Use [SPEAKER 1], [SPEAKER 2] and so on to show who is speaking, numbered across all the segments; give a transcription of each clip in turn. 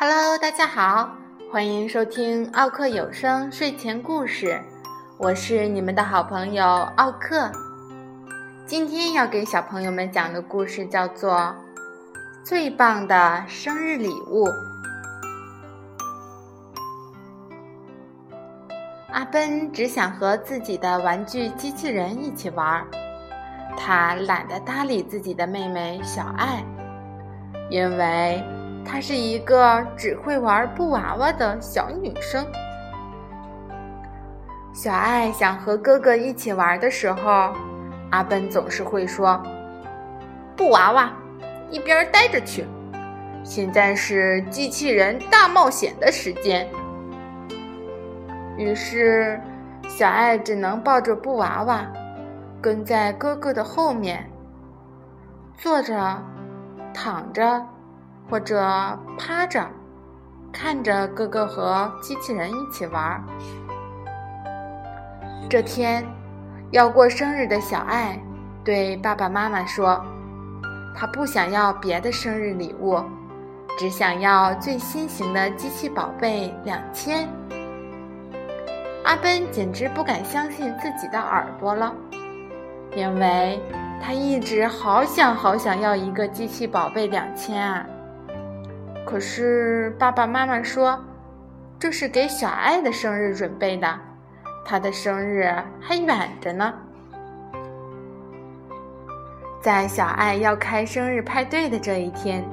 [SPEAKER 1] Hello，大家好，欢迎收听奥克有声睡前故事，我是你们的好朋友奥克。今天要给小朋友们讲的故事叫做《最棒的生日礼物》。阿奔只想和自己的玩具机器人一起玩，他懒得搭理自己的妹妹小爱，因为她是一个只会玩布娃娃的小女生。小爱想和哥哥一起玩的时候，阿奔总是会说：“布娃娃，一边待着去！现在是机器人大冒险的时间。”于是，小爱只能抱着布娃娃，跟在哥哥的后面，坐着、躺着，或者趴着，看着哥哥和机器人一起玩。这天，要过生日的小爱对爸爸妈妈说：“她不想要别的生日礼物，只想要最新型的机器宝贝两千。”阿奔简直不敢相信自己的耳朵了，因为他一直好想好想要一个机器宝贝两千啊！可是爸爸妈妈说，这是给小爱的生日准备的，她的生日还远着呢。在小爱要开生日派对的这一天，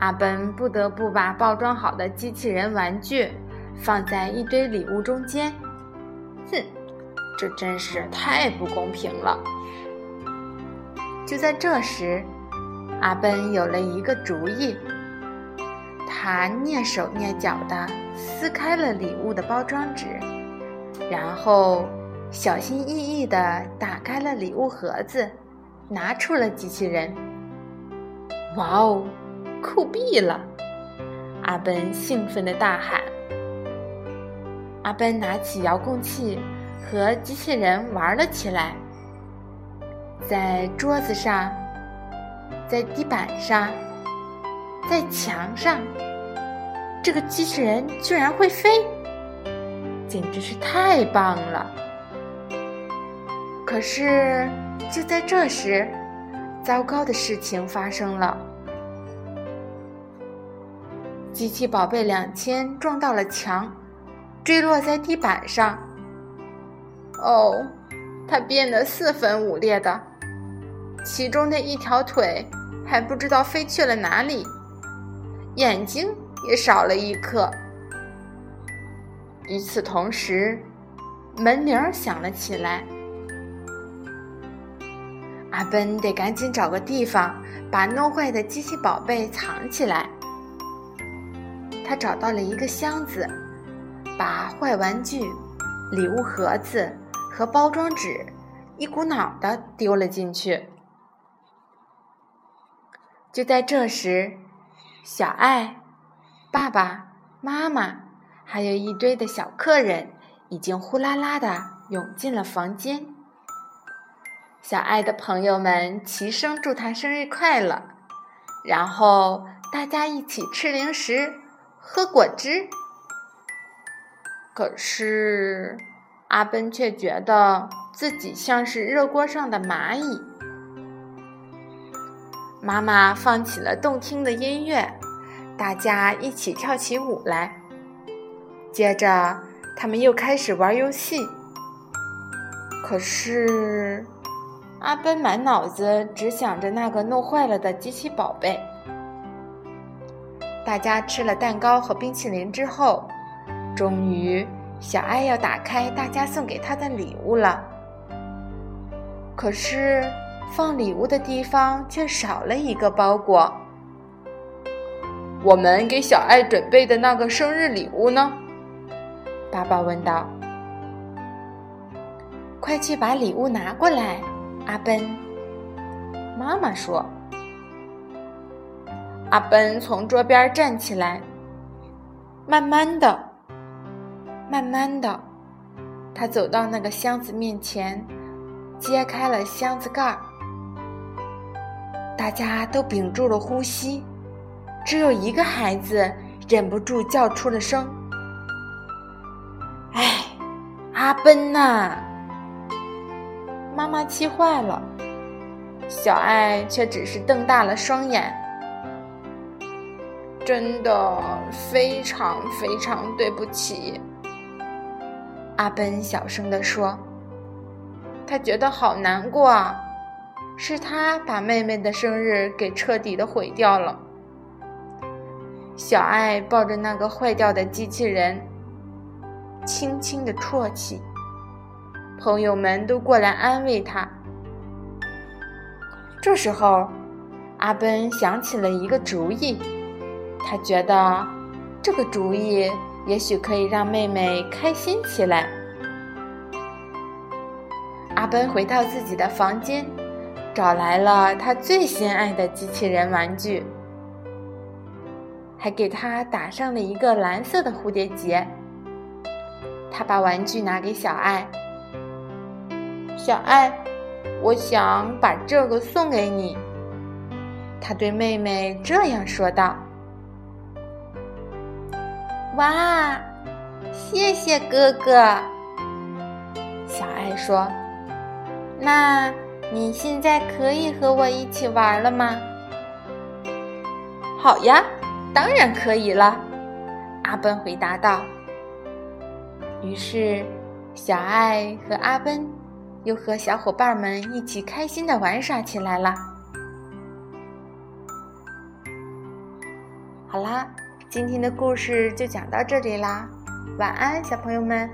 [SPEAKER 1] 阿奔不得不把包装好的机器人玩具。放在一堆礼物中间，哼，这真是太不公平了。就在这时，阿奔有了一个主意，他蹑手蹑脚地撕开了礼物的包装纸，然后小心翼翼地打开了礼物盒子，拿出了机器人。哇哦，酷毙了！阿奔兴奋地大喊。阿奔拿起遥控器，和机器人玩了起来。在桌子上，在地板上，在墙上，这个机器人居然会飞，简直是太棒了！可是就在这时，糟糕的事情发生了：机器宝贝两千撞到了墙。坠落在地板上。哦，它变得四分五裂的，其中的一条腿还不知道飞去了哪里，眼睛也少了一克。与此同时，门铃响了起来。阿奔得赶紧找个地方把弄坏的机器宝贝藏起来。他找到了一个箱子。把坏玩具、礼物盒子和包装纸一股脑的丢了进去。就在这时，小爱、爸爸妈妈还有一堆的小客人已经呼啦啦的涌进了房间。小爱的朋友们齐声祝他生日快乐，然后大家一起吃零食、喝果汁。可是，阿奔却觉得自己像是热锅上的蚂蚁。妈妈放起了动听的音乐，大家一起跳起舞来。接着，他们又开始玩游戏。可是，阿奔满脑子只想着那个弄坏了的机器宝贝。大家吃了蛋糕和冰淇淋之后。终于，小爱要打开大家送给她的礼物了。可是，放礼物的地方却少了一个包裹。我们给小爱准备的那个生日礼物呢？爸爸问道。快去把礼物拿过来，阿奔。妈妈说。阿奔从桌边站起来，慢慢的。慢慢的，他走到那个箱子面前，揭开了箱子盖儿。大家都屏住了呼吸，只有一个孩子忍不住叫出了声：“哎，阿奔呐！”妈妈气坏了，小爱却只是瞪大了双眼。真的非常非常对不起，阿奔小声地说。他觉得好难过啊，是他把妹妹的生日给彻底的毁掉了。小爱抱着那个坏掉的机器人，轻轻的啜泣。朋友们都过来安慰他。这时候，阿奔想起了一个主意。他觉得这个主意也许可以让妹妹开心起来。阿奔回到自己的房间，找来了他最心爱的机器人玩具，还给他打上了一个蓝色的蝴蝶结。他把玩具拿给小爱：“小爱，我想把这个送给你。”他对妹妹这样说道。哇，谢谢哥哥。小爱说：“那你现在可以和我一起玩了吗？”“好呀，当然可以了。”阿奔回答道。于是，小爱和阿奔又和小伙伴们一起开心的玩耍起来了。好啦。今天的故事就讲到这里啦，晚安，小朋友们。